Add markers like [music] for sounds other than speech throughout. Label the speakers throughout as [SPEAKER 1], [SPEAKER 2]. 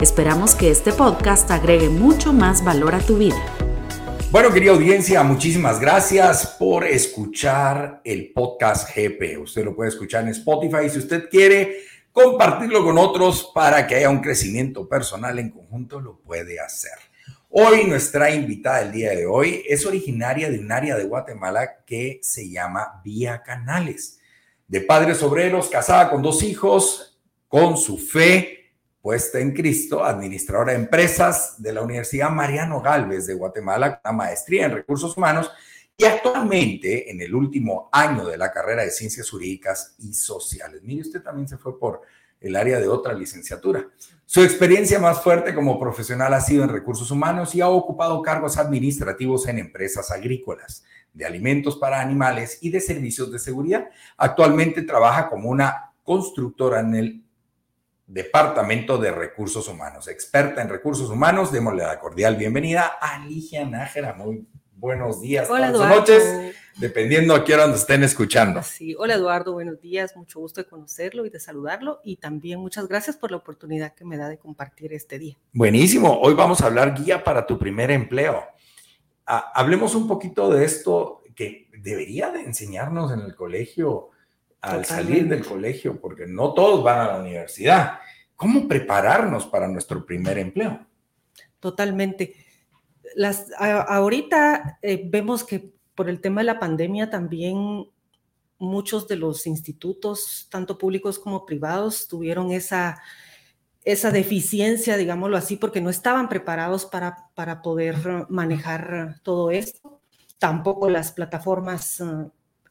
[SPEAKER 1] Esperamos que este podcast agregue mucho más valor a tu vida.
[SPEAKER 2] Bueno, querida audiencia, muchísimas gracias por escuchar el podcast GP. Usted lo puede escuchar en Spotify si usted quiere compartirlo con otros para que haya un crecimiento personal en conjunto, lo puede hacer. Hoy nuestra invitada del día de hoy es originaria de un área de Guatemala que se llama Vía Canales. De padres obreros, casada con dos hijos, con su fe, puesta en Cristo, administradora de empresas de la Universidad Mariano Galvez de Guatemala, con maestría en recursos humanos y actualmente en el último año de la carrera de ciencias jurídicas y sociales. Mire, usted también se fue por el área de otra licenciatura. Su experiencia más fuerte como profesional ha sido en recursos humanos y ha ocupado cargos administrativos en empresas agrícolas, de alimentos para animales y de servicios de seguridad. Actualmente trabaja como una constructora en el Departamento de Recursos Humanos. Experta en recursos humanos, démosle la cordial bienvenida a Ligia Nájera. Muy buenos días,
[SPEAKER 3] Hola,
[SPEAKER 2] buenas noches, dependiendo a qué hora nos estén escuchando.
[SPEAKER 3] Sí. Hola Eduardo, buenos días, mucho gusto de conocerlo y de saludarlo y también muchas gracias por la oportunidad que me da de compartir este día.
[SPEAKER 2] Buenísimo, hoy vamos a hablar guía para tu primer empleo. Ah, hablemos un poquito de esto que debería de enseñarnos en el colegio al salir del colegio, porque no todos van a la universidad. ¿Cómo prepararnos para nuestro primer empleo?
[SPEAKER 3] Totalmente. Las, ahorita eh, vemos que por el tema de la pandemia también muchos de los institutos, tanto públicos como privados, tuvieron esa, esa deficiencia, digámoslo así, porque no estaban preparados para, para poder manejar todo esto. Tampoco las plataformas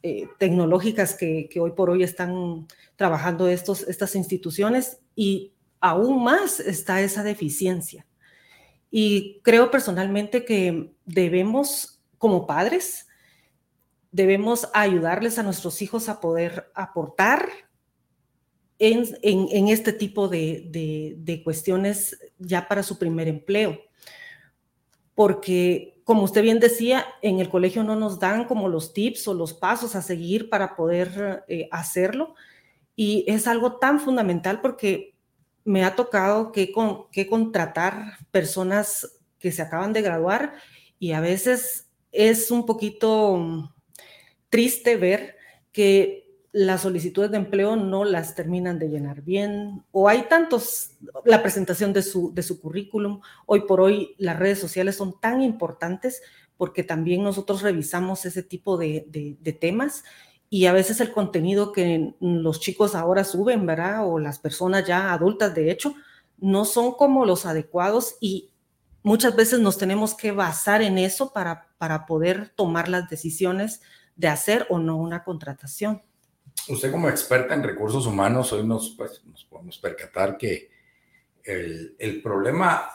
[SPEAKER 3] eh, tecnológicas que, hoy por hoy están trabajando estos, estas instituciones y aún más está esa deficiencia. Y creo personalmente que debemos, como padres, debemos ayudarles a nuestros hijos a poder aportar en, este tipo de, de cuestiones ya para su primer empleo. Porque como usted bien decía, en el colegio no nos dan como los tips o los pasos a seguir para poder eh, hacerlo. Y es algo tan fundamental porque me ha tocado que, que contratar personas que se acaban de graduar y a veces es un poquito triste ver que las solicitudes de empleo no las terminan de llenar bien o hay tantos, la presentación de su, de su currículum, hoy por hoy las redes sociales son tan importantes porque también nosotros revisamos ese tipo de, de, temas y a veces el contenido que los chicos ahora suben, ¿verdad? O las personas ya adultas, de hecho, no son como los adecuados y muchas veces nos tenemos que basar en eso para, para poder tomar las decisiones de hacer o no una contratación
[SPEAKER 2] usted como experta en recursos humanos, hoy nos, pues, nos podemos percatar que el, el, problema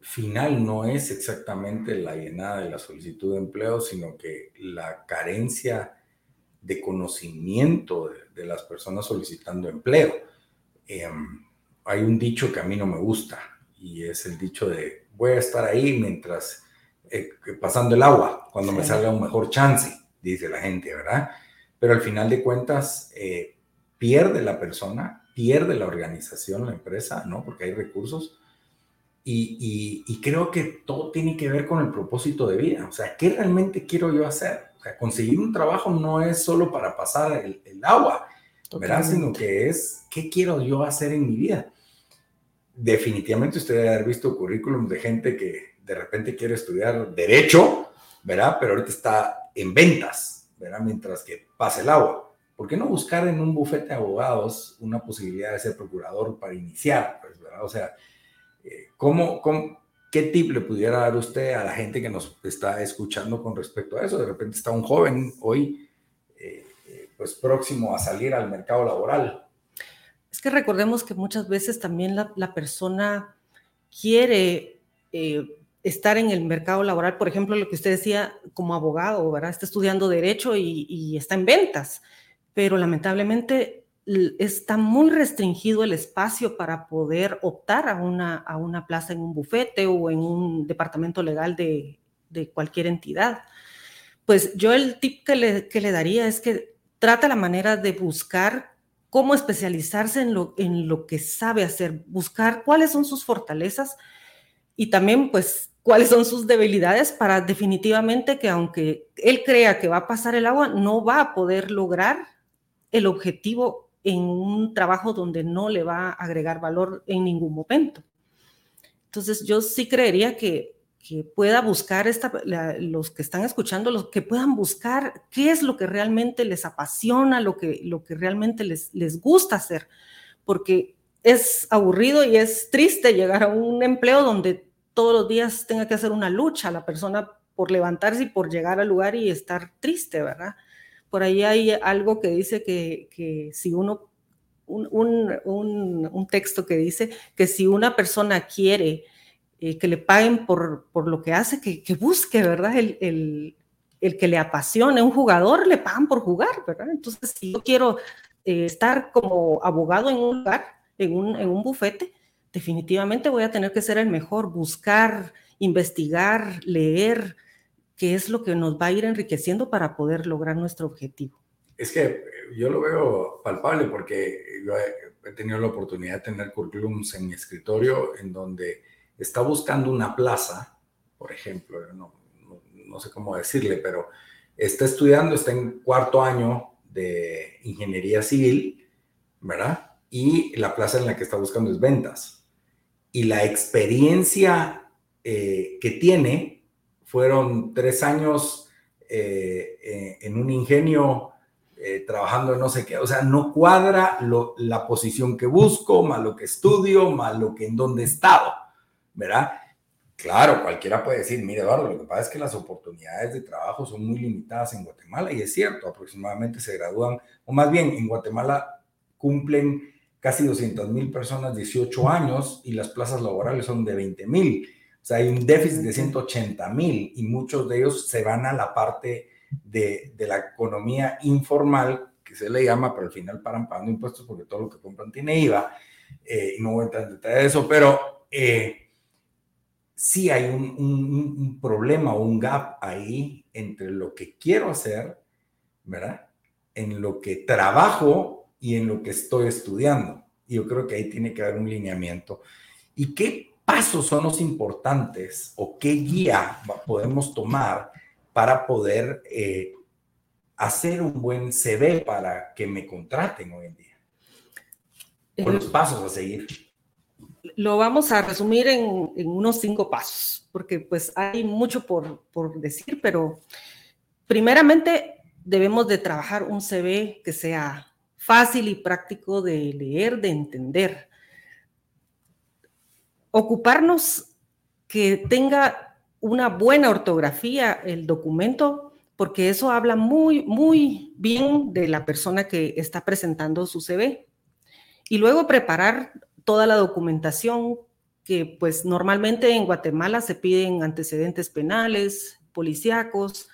[SPEAKER 2] final no es exactamente la llenada de la solicitud de empleo, sino que la carencia de conocimiento de, las personas solicitando empleo. Em, hay un dicho que a mí no me gusta y es el dicho de voy a estar ahí mientras eh, pasando el agua, cuando me salga un mejor chance, dice la gente, ¿verdad? Pero al final de cuentas eh, pierde la persona, pierde la organización, la empresa, ¿no? Porque hay recursos. Y, y, creo que todo tiene que ver con el propósito de vida. O sea, ¿qué realmente quiero yo hacer? O sea, conseguir un trabajo no es solo para pasar el, el agua, ¿verdad? Sino que es, ¿qué quiero yo hacer en mi vida? Definitivamente usted debe haber visto currículums de gente que de repente quiere estudiar derecho, ¿verdad? Pero ahorita está en ventas, Mientras que pase el agua. ¿Por qué no buscar en un bufete de abogados una posibilidad de ser procurador para iniciar? Pues, O sea, eh, ¿cómo, qué tip le pudiera dar usted a la gente que nos está escuchando con respecto a eso? De repente está un joven hoy, eh, eh, pues próximo a salir al mercado laboral.
[SPEAKER 3] Es que recordemos que muchas veces también la, la persona quiere eh, estar en el mercado laboral, por ejemplo, lo que usted decía como abogado, ¿verdad? Está estudiando derecho y, está en ventas, pero lamentablemente está muy restringido el espacio para poder optar a una, a una plaza en un bufete o en un departamento legal de, de cualquier entidad. Pues yo el tip que le, que le daría es que trata la manera de buscar cómo especializarse en lo, en lo que sabe hacer, buscar cuáles son sus fortalezas y también pues cuáles son sus debilidades para definitivamente que aunque él crea que va a pasar el agua, no va a poder lograr el objetivo en un trabajo donde no le va a agregar valor en ningún momento. Entonces yo sí creería que que pueda buscar, esta, los que están escuchando, los que puedan buscar qué es lo que realmente les apasiona, lo que, lo que realmente les, les gusta hacer, porque es aburrido y es triste llegar a un empleo donde todos los días tenga que hacer una lucha la persona por levantarse y por llegar al lugar y estar triste, ¿verdad? Por ahí hay algo que dice que, que si uno, un, un, un texto que dice que si una persona quiere eh, que le paguen por, por, lo que hace, que, que busque, ¿verdad? El, el, el, que le apasione. Un jugador le pagan por jugar, ¿verdad? Entonces, si yo quiero eh, estar como abogado en un lugar, en un, en un bufete, definitivamente voy a tener que ser el mejor, buscar, investigar, leer, qué es lo que nos va a ir enriqueciendo para poder lograr nuestro objetivo.
[SPEAKER 2] Es que yo lo veo palpable porque yo he, tenido la oportunidad de tener currículums en mi escritorio en donde está buscando una plaza, por ejemplo, no, no, sé cómo decirle, pero está estudiando, está en cuarto año de ingeniería civil, ¿verdad? Y la plaza en la que está buscando es ventas. Y la experiencia eh, que tiene fueron tres años eh, eh, en un ingenio trabajando no sé qué, o sea, no cuadra la posición que busco, más lo que estudio, más lo que en donde he estado. ¿verdad? Claro, cualquiera puede decir, mire Eduardo, lo que pasa es que las oportunidades de trabajo son muy limitadas en Guatemala y es cierto, aproximadamente se gradúan, o más bien en Guatemala cumplen casi 200 mil personas 18 años y las plazas laborales son de 20 mil. O sea, hay un déficit de 180 mil y muchos de ellos se van a la parte de, de, la economía informal, que se le llama, pero al final paran pagando impuestos porque todo lo que compran tiene IVA. Eh, y no voy a entrar en detalle de eso, pero... Eh, sí hay un, problema o un gap ahí entre lo que quiero hacer, ¿verdad? En lo que trabajo y en lo que estoy estudiando. Y yo creo que ahí tiene que haber un lineamiento. ¿Y qué pasos son los importantes o qué guía podemos tomar para poder eh, hacer un buen CV para que me contraten hoy en día? ¿Cuáles los pasos a seguir?
[SPEAKER 3] lo vamos a resumir en, unos cinco pasos, porque pues hay mucho por, decir, pero primeramente debemos de trabajar un CV que sea fácil y práctico de leer, de entender. Ocuparnos que tenga una buena ortografía el documento, porque eso habla muy, muy bien de la persona que está presentando su CV. Y luego preparar toda la documentación que pues normalmente en Guatemala se piden antecedentes penales, policíacos,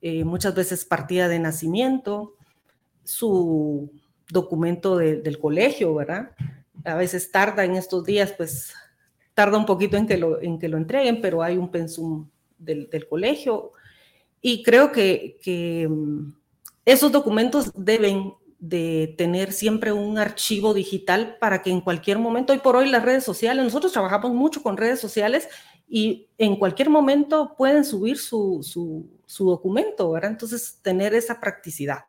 [SPEAKER 3] eh, muchas veces partida de nacimiento, su documento del colegio, ¿verdad? A veces tarda en estos días, pues tarda un poquito en que lo, en que lo entreguen, pero hay un pensum del, del colegio. Y creo que, que mm, esos documentos deben de tener siempre un archivo digital para que en cualquier momento, hoy por hoy las redes sociales, nosotros trabajamos mucho con redes sociales y en cualquier momento pueden subir su, su, documento, ¿verdad? Entonces, tener esa practicidad.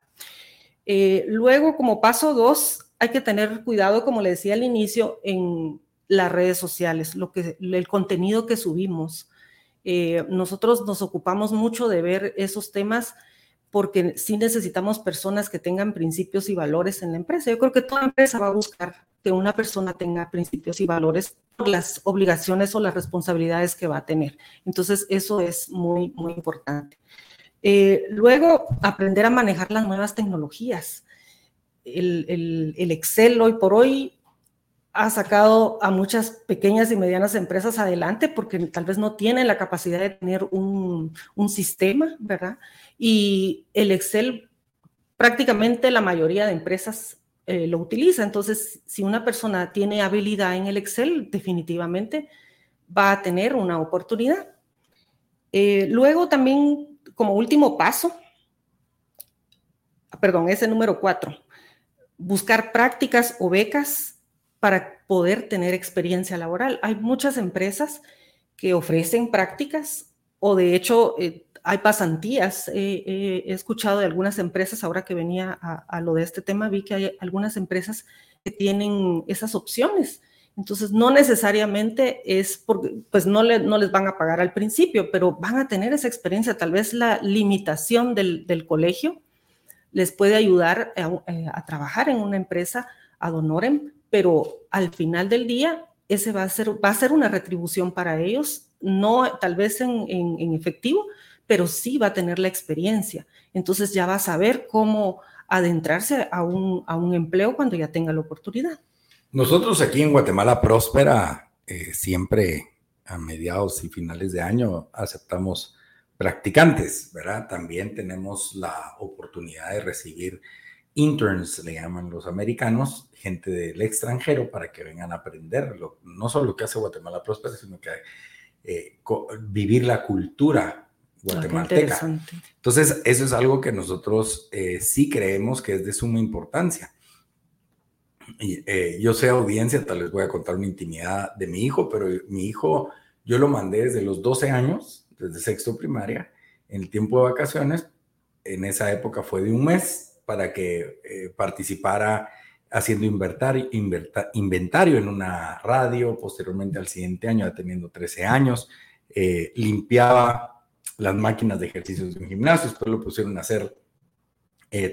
[SPEAKER 3] Eh, luego, como paso dos, hay que tener cuidado, como le decía al inicio, en las redes sociales, lo que, el contenido que subimos. Eh, nosotros nos ocupamos mucho de ver esos temas porque sí necesitamos personas que tengan principios y valores en la empresa. Yo creo que toda empresa va a buscar que una persona tenga principios y valores por las obligaciones o las responsabilidades que va a tener. Entonces, eso es muy, muy importante. Eh, luego, aprender a manejar las nuevas tecnologías. El, el, Excel hoy por hoy ha sacado a muchas pequeñas y medianas empresas adelante porque tal vez no tienen la capacidad de tener un, un sistema, ¿verdad? Y el Excel, prácticamente la mayoría de empresas eh, lo utiliza. Entonces, si una persona tiene habilidad en el Excel, definitivamente va a tener una oportunidad. Eh, luego también, como último paso, perdón, ese número cuatro, buscar prácticas o becas para poder tener experiencia laboral. Hay muchas empresas que ofrecen prácticas o de hecho eh, hay pasantías. he escuchado de algunas empresas, ahora que venía a, lo de este tema, vi que hay algunas empresas que tienen esas opciones. Entonces, no necesariamente es porque, pues no, no les van a pagar al principio, pero van a tener esa experiencia. Tal vez la limitación del, colegio les puede ayudar a, eh, a, trabajar en una empresa ad honorem pero al final del día ese va a ser, va a ser una retribución para ellos, no tal vez en, en, efectivo, pero sí va a tener la experiencia. Entonces ya va a saber cómo adentrarse a un, a un empleo cuando ya tenga la oportunidad.
[SPEAKER 2] Nosotros aquí en Guatemala Próspera, eh, siempre a mediados y finales de año aceptamos practicantes, ¿verdad? También tenemos la oportunidad de recibir interns, le llaman los americanos, gente del extranjero para que vengan a aprender no solo lo que hace Guatemala Próspera, sino que eh, vivir la cultura ah, guatemalteca. Entonces, eso es algo que nosotros eh, sí creemos que es de suma importancia. Eh, yo sé audiencia, tal vez voy a contar una intimidad de mi hijo, pero mi hijo, yo lo mandé desde los 12 años, desde sexto primaria, en el tiempo de vacaciones, en esa época fue de un mes, para que eh, participara haciendo inventario, inventario en una radio, posteriormente al siguiente año, ya teniendo 13 años, eh, limpiaba las máquinas de ejercicios de un gimnasio, después lo pusieron a hacer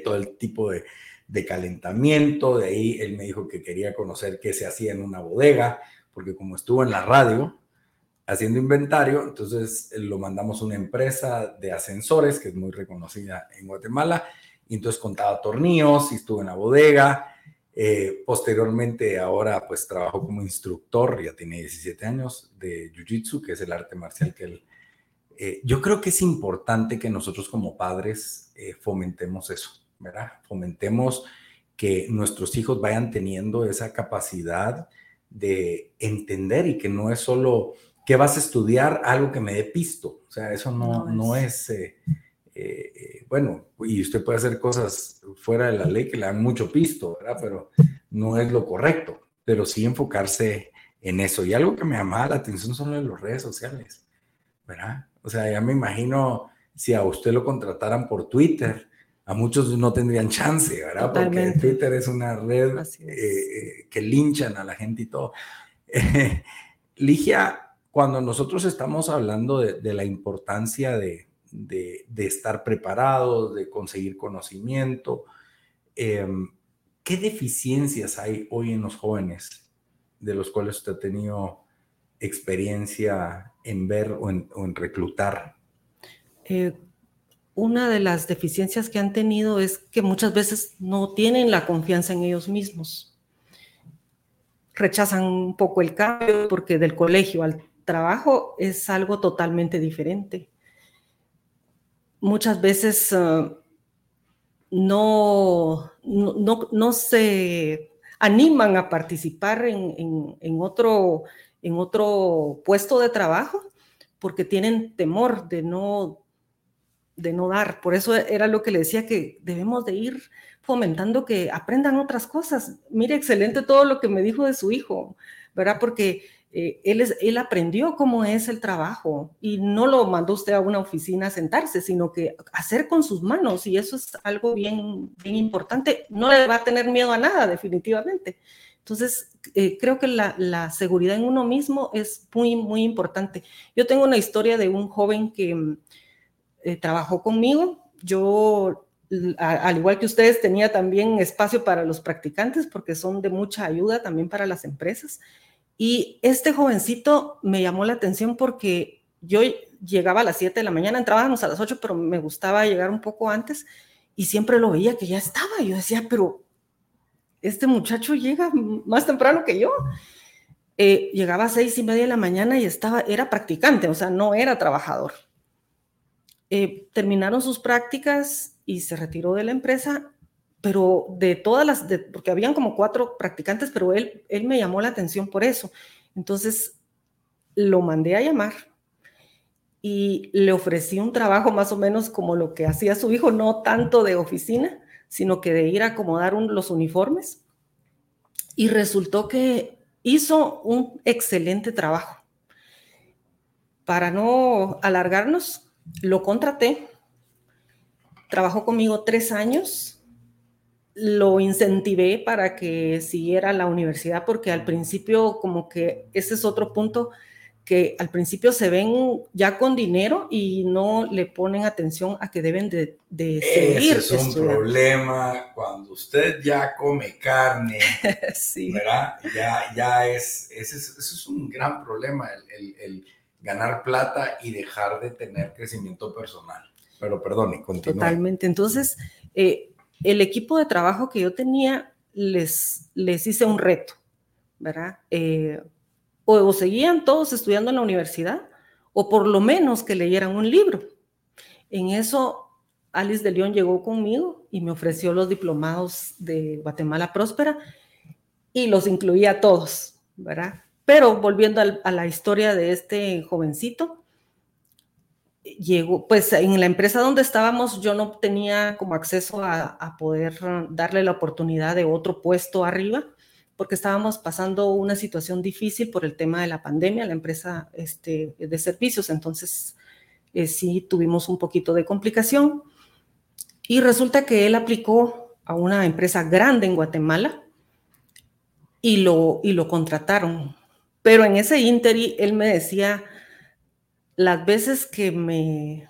[SPEAKER 2] todo el tipo de, de, calentamiento, de ahí él me dijo que quería conocer qué se hacía en una bodega, porque como estuvo en la radio haciendo inventario, entonces lo mandamos a una empresa de ascensores que es muy reconocida en Guatemala, y entonces contaba tornillos y estuve en la bodega. Eh, posteriormente, ahora pues trabajo como instructor, ya tiene 17 años, de Jiu-Jitsu, que es el arte marcial que él... Eh, yo creo que es importante que nosotros como padres eh, fomentemos eso, ¿verdad? Fomentemos que nuestros hijos vayan teniendo esa capacidad de entender y que no es solo que vas a estudiar algo que me dé pisto, o sea, eso no, no es, eh, eh, bueno, y usted puede hacer cosas fuera de la ley que le dan mucho pisto, ¿verdad? Pero no es lo correcto, pero sí enfocarse en eso. Y algo que me llamaba la atención son las redes sociales, ¿verdad? O sea, ya me imagino si a usted lo contrataran por Twitter, a muchos no tendrían chance, ¿verdad? Porque Twitter es una red eh, que linchan a la gente y todo. [laughs] Ligia, cuando nosotros estamos hablando de la importancia de, de, estar preparados, de conseguir conocimiento. Em, ¿Qué deficiencias hay hoy en los jóvenes de los cuales usted ha tenido experiencia en ver o en, reclutar?
[SPEAKER 3] Eh, una de las deficiencias que han tenido es que muchas veces no tienen la confianza en ellos mismos. Rechazan un poco el cambio porque del colegio al trabajo es algo totalmente diferente muchas veces ah, no, no, se animan a participar en, otro, en otro puesto de trabajo porque tienen temor de no, de no dar. Por eso era lo que le decía que debemos de ir fomentando que aprendan otras cosas. Mire, excelente todo lo que me dijo de su hijo, ¿verdad? Porque eh, él, él aprendió cómo es el trabajo y no lo mandó usted a una oficina a sentarse, sino que hacer con sus manos y eso es algo bien, bien importante. No le va a tener miedo a nada, definitivamente. Entonces, eh, creo que la, seguridad en uno mismo es muy, muy importante. Yo tengo una historia de un joven que eh, trabajó conmigo. Yo, al igual que ustedes, tenía también espacio para los practicantes porque son de mucha ayuda también para las empresas. Y este jovencito me llamó la atención porque yo llegaba a las 7 de la mañana, entrábamos a las 8, pero me gustaba llegar un poco antes y siempre lo veía que ya estaba. Yo decía, pero este muchacho llega más temprano que yo. Eh, llegaba a seis y media de la mañana y estaba, era practicante, o sea, no era trabajador. Eh, terminaron sus prácticas y se retiró de la empresa, pero de todas las, porque habían como cuatro practicantes, pero él, él me llamó la atención por eso. Entonces lo mandé a llamar y le ofrecí un trabajo más o menos como lo que hacía su hijo, no tanto de oficina, sino que de ir a acomodar los uniformes. Y resultó que hizo un excelente trabajo. Para no alargarnos, lo contraté, trabajó conmigo tres años, lo incentivé para que siguiera la universidad porque al principio como que ese es otro punto que al principio se ven ya con dinero y no le ponen atención a que deben de, de
[SPEAKER 2] seguir. Ese es un problema cuando usted ya come carne, [laughs] sí. ¿verdad? Ya, ya es, ese es, un gran problema, el, el, ganar plata y dejar de tener crecimiento personal. Pero perdón, y continúe.
[SPEAKER 3] Totalmente. Entonces, eh, el equipo de trabajo que yo tenía, les, les hice un reto, ¿verdad? Eh, o seguían todos estudiando en la universidad, o por lo menos que leyeran un libro. En eso, Alice de León llegó conmigo y me ofreció los diplomados de Guatemala Próspera y los incluía a todos, ¿verdad? Pero volviendo a la historia de este jovencito, llegó, pues en la empresa donde estábamos yo no tenía como acceso a, poder darle la oportunidad de otro puesto arriba, porque estábamos pasando una situación difícil por el tema de la pandemia, la empresa este, de servicios, entonces eh, sí tuvimos un poquito de complicación. Y resulta que él aplicó a una empresa grande en Guatemala y lo, y lo contrataron. Pero en ese interi él me decía, las veces que me,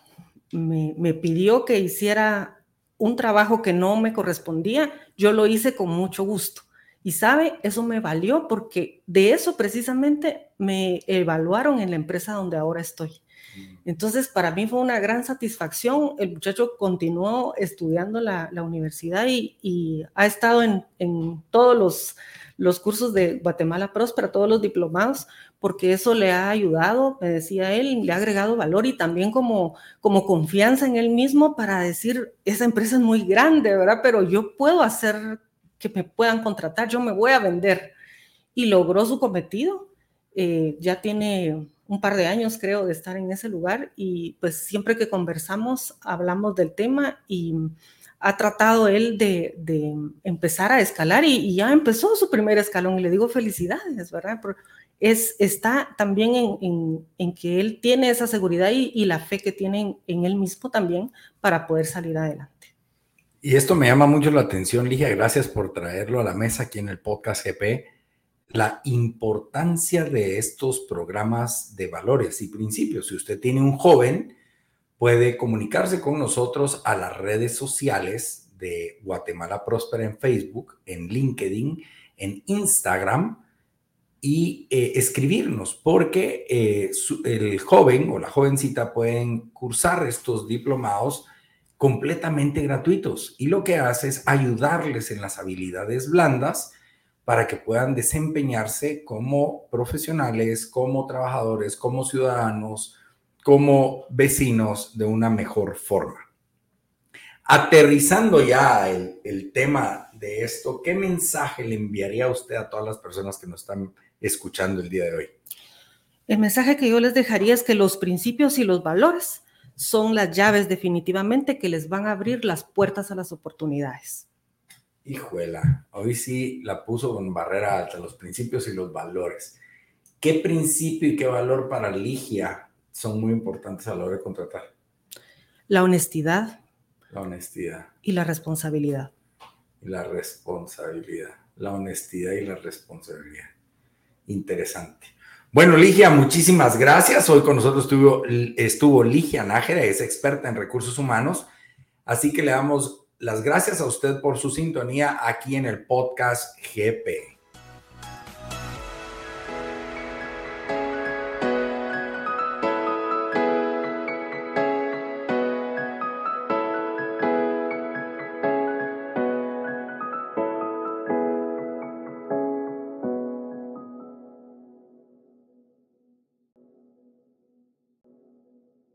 [SPEAKER 3] me, me pidió que hiciera un trabajo que no me correspondía, yo lo hice con mucho gusto y sabe, eso me valió porque de eso precisamente me evaluaron en la empresa donde ahora estoy. Entonces, para mí fue una gran satisfacción. El muchacho continuó estudiando la, universidad y, ha estado en, todos los, cursos de Guatemala Próspera, todos los diplomados, porque eso le ha ayudado, me decía él, le ha agregado valor y también como, como confianza en él mismo para decir, esa empresa es muy grande, ¿verdad? Pero yo puedo hacer que me puedan contratar, yo me voy a vender. Y logró su cometido. Eh, ya tiene un par de años, creo, de estar en ese lugar y pues siempre que conversamos hablamos del tema y ha tratado él de, empezar a escalar y, ya empezó su primer escalón y le digo felicidades, ¿verdad? Es, está también en, que él tiene esa seguridad y, la fe que tiene en él mismo también para poder salir adelante.
[SPEAKER 2] Y esto me llama mucho la atención, Ligia, gracias por traerlo a la mesa aquí en el podcast GP, la importancia de estos programas de valores y principios. Si usted tiene un joven, puede comunicarse con nosotros a las redes sociales de Guatemala Próspera en Facebook, en LinkedIn, en Instagram y eh, escribirnos, porque eh, el joven o la jovencita pueden cursar estos diplomados completamente gratuitos y lo que hace es ayudarles en las habilidades blandas para que puedan desempeñarse como profesionales, como trabajadores, como ciudadanos, como vecinos de una mejor forma. Aterrizando ya el, el tema de esto, ¿qué mensaje le enviaría a usted a todas las personas que nos están escuchando el día de hoy?
[SPEAKER 3] El mensaje que yo les dejaría es que los principios y los valores son las llaves definitivamente que les van a abrir las puertas a las oportunidades.
[SPEAKER 2] Hijuela, hoy sí la puso con barrera alta, los principios y los valores. ¿Qué principio y qué valor para Ligia son muy importantes a la hora de contratar?
[SPEAKER 3] La honestidad.
[SPEAKER 2] La honestidad.
[SPEAKER 3] Y la responsabilidad.
[SPEAKER 2] Y la responsabilidad. La honestidad y la responsabilidad. Interesante. Bueno, Ligia, muchísimas gracias. Hoy con nosotros estuvo, estuvo Ligia Nájera, es experta en recursos humanos. Así que le damos las gracias a usted por su sintonía aquí en el podcast GP.